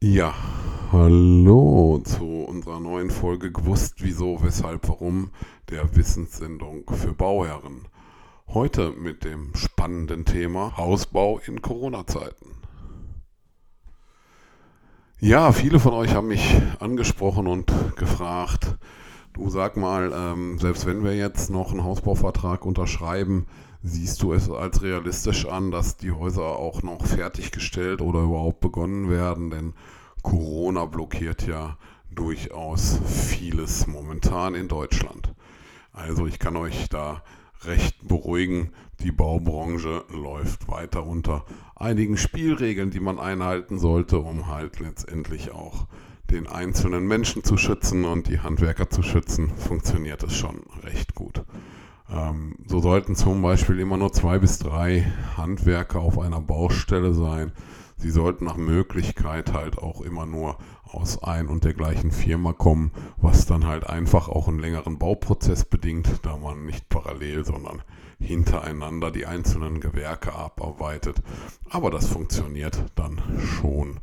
Ja, hallo zu unserer neuen Folge Gewusst, wieso, weshalb, warum der Wissenssendung für Bauherren. Heute mit dem spannenden Thema Hausbau in Corona-Zeiten. Ja, viele von euch haben mich angesprochen und gefragt, du sag mal, ähm, selbst wenn wir jetzt noch einen Hausbauvertrag unterschreiben, siehst du es als realistisch an, dass die Häuser auch noch fertiggestellt oder überhaupt begonnen werden? Denn Corona blockiert ja durchaus vieles momentan in Deutschland. Also ich kann euch da recht beruhigen, die Baubranche läuft weiter unter einigen Spielregeln, die man einhalten sollte, um halt letztendlich auch den einzelnen Menschen zu schützen und die Handwerker zu schützen, funktioniert es schon recht gut. Ähm, so sollten zum Beispiel immer nur zwei bis drei Handwerker auf einer Baustelle sein. Sie sollten nach Möglichkeit halt auch immer nur aus ein und der gleichen Firma kommen, was dann halt einfach auch einen längeren Bauprozess bedingt, da man nicht parallel, sondern hintereinander die einzelnen Gewerke abarbeitet. Aber das funktioniert dann schon.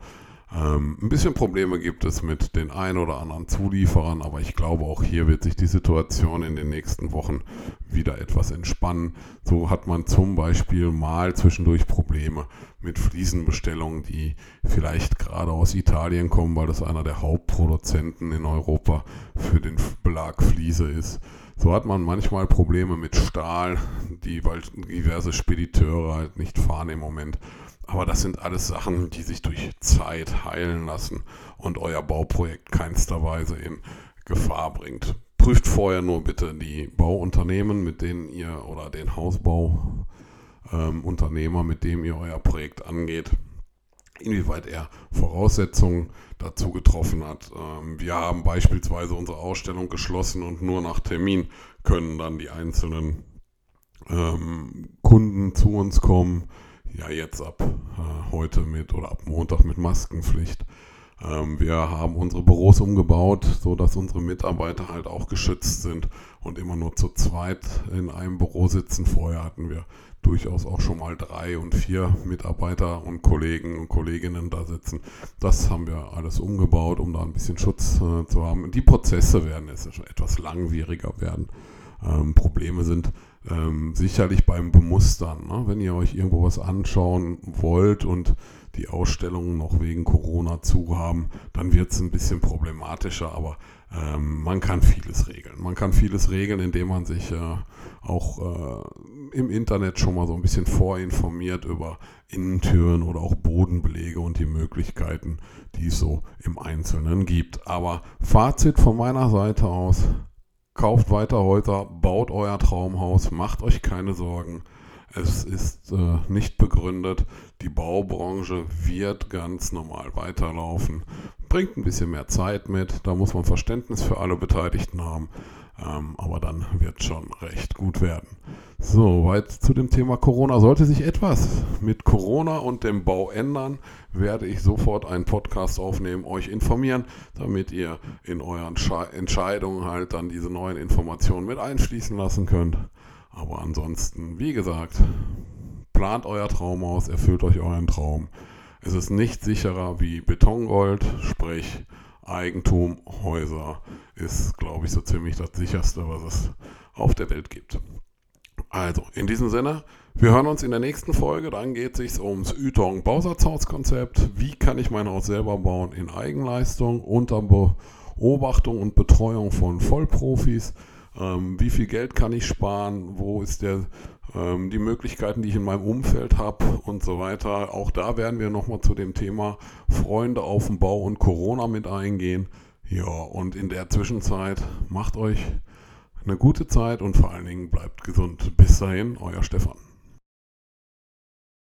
Ähm, ein bisschen Probleme gibt es mit den ein oder anderen Zulieferern, aber ich glaube, auch hier wird sich die Situation in den nächsten Wochen wieder etwas entspannen. So hat man zum Beispiel mal zwischendurch Probleme mit Fliesenbestellungen, die vielleicht gerade aus Italien kommen, weil das einer der Hauptproduzenten in Europa für den Belag Fliese ist. So hat man manchmal Probleme mit Stahl, die, weil diverse Spediteure halt nicht fahren im Moment. Aber das sind alles Sachen, die sich durch Zeit heilen lassen und euer Bauprojekt keinster Weise in Gefahr bringt. Prüft vorher nur bitte die Bauunternehmen, mit denen ihr oder den Hausbauunternehmer, ähm, mit dem ihr euer Projekt angeht, inwieweit er Voraussetzungen dazu getroffen hat. Ähm, wir haben beispielsweise unsere Ausstellung geschlossen und nur nach Termin können dann die einzelnen ähm, Kunden zu uns kommen ja jetzt ab äh, heute mit oder ab Montag mit Maskenpflicht. Ähm, wir haben unsere Büros umgebaut, so dass unsere Mitarbeiter halt auch geschützt sind und immer nur zu zweit in einem Büro sitzen. Vorher hatten wir durchaus auch schon mal drei und vier Mitarbeiter und Kollegen und Kolleginnen da sitzen. Das haben wir alles umgebaut, um da ein bisschen Schutz äh, zu haben. Die Prozesse werden jetzt etwas langwieriger werden. Ähm, Probleme sind ähm, sicherlich beim Bemustern. Ne? Wenn ihr euch irgendwo was anschauen wollt und die Ausstellungen noch wegen Corona zu haben, dann wird es ein bisschen problematischer, aber ähm, man kann vieles regeln. Man kann vieles regeln, indem man sich äh, auch äh, im Internet schon mal so ein bisschen vorinformiert über Innentüren oder auch Bodenbelege und die Möglichkeiten, die es so im Einzelnen gibt. Aber Fazit von meiner Seite aus, Kauft weiter Häuser, baut euer Traumhaus, macht euch keine Sorgen. Es ist äh, nicht begründet. Die Baubranche wird ganz normal weiterlaufen. Bringt ein bisschen mehr Zeit mit. Da muss man Verständnis für alle Beteiligten haben. Ähm, aber dann wird schon recht gut werden. So, weit zu dem Thema Corona. Sollte sich etwas mit Corona und dem Bau ändern, werde ich sofort einen Podcast aufnehmen, euch informieren, damit ihr in euren Entscheidungen halt dann diese neuen Informationen mit einschließen lassen könnt. Aber ansonsten, wie gesagt, plant euer Traum aus, erfüllt euch euren Traum. Es ist nicht sicherer wie Betongold, sprich Eigentum, Häuser ist, glaube ich, so ziemlich das sicherste, was es auf der Welt gibt. Also, in diesem Sinne, wir hören uns in der nächsten Folge. Dann geht es sich ums Ytong Bausatzhauskonzept. Wie kann ich mein Haus selber bauen in Eigenleistung unter Beobachtung und Betreuung von Vollprofis? Ähm, wie viel Geld kann ich sparen? Wo ist der ähm, die Möglichkeiten, die ich in meinem Umfeld habe und so weiter. Auch da werden wir nochmal zu dem Thema Freunde auf dem Bau und Corona mit eingehen. Ja, und in der Zwischenzeit macht euch eine gute Zeit und vor allen Dingen bleibt gesund. Bis dahin, euer Stefan.